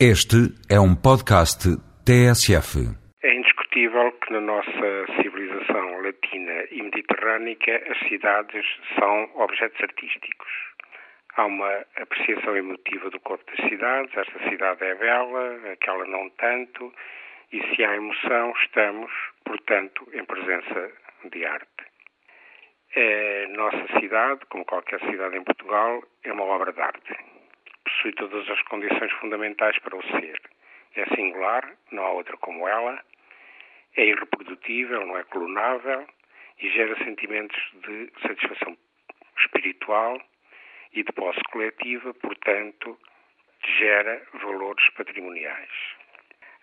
Este é um podcast TSF. É indiscutível que na nossa civilização latina e mediterrânica as cidades são objetos artísticos. Há uma apreciação emotiva do corpo das cidades, esta cidade é bela, aquela não tanto, e se há emoção, estamos, portanto, em presença de arte. A nossa cidade, como qualquer cidade em Portugal, é uma obra de arte possui todas as condições fundamentais para o ser. É singular, não há outra como ela, é irreprodutível, não é clonável e gera sentimentos de satisfação espiritual e de posse coletiva, portanto, gera valores patrimoniais.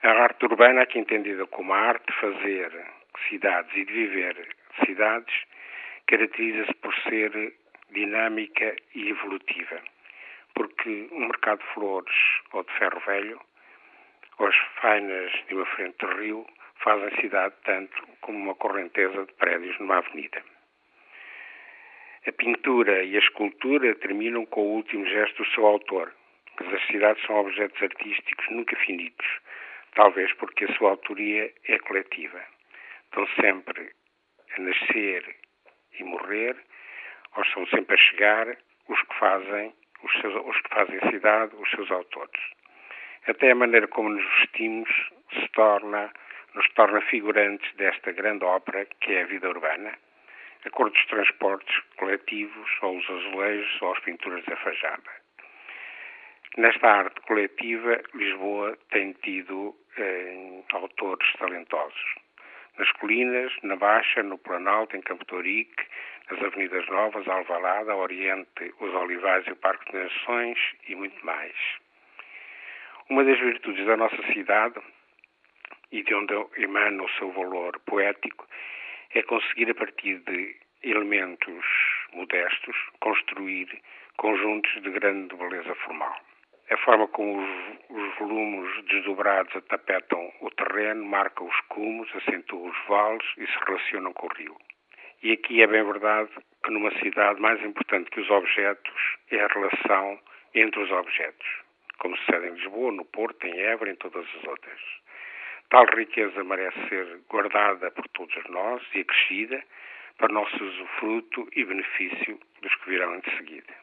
A arte urbana, aqui entendida como a arte de fazer cidades e de viver cidades, caracteriza-se por ser dinâmica e evolutiva porque um mercado de flores ou de ferro velho, ou as fainas de uma frente de rio, fazem cidade tanto como uma correnteza de prédios numa avenida. A pintura e a escultura terminam com o último gesto do seu autor, mas as cidades são objetos artísticos nunca finitos, talvez porque a sua autoria é coletiva. Estão sempre a nascer e morrer, ou são sempre a chegar os que fazem os, seus, os que fazem cidade, os seus autores. Até a maneira como nos vestimos se torna, nos torna figurantes desta grande ópera que é a vida urbana. A cor dos transportes coletivos, ou os azulejos, ou as pinturas da fachada. Nesta arte coletiva, Lisboa tem tido eh, autores talentosos. Nas colinas, na Baixa, no Planalto, em Campo Torique, as Avenidas Novas, Alvalada, Oriente, os Olivais e o Parque das Nações e muito mais. Uma das virtudes da nossa cidade e de onde emana o seu valor poético é conseguir, a partir de elementos modestos, construir conjuntos de grande beleza formal. A forma como os, os volumes desdobrados atapetam o terreno marca os cumos, acentua os vales e se relacionam com o rio. E aqui é bem verdade que numa cidade mais importante que os objetos é a relação entre os objetos, como sucede em Lisboa, no Porto, em Évora e em todas as outras. Tal riqueza merece ser guardada por todos nós e acrescida para nosso usufruto e benefício dos que virão de seguida.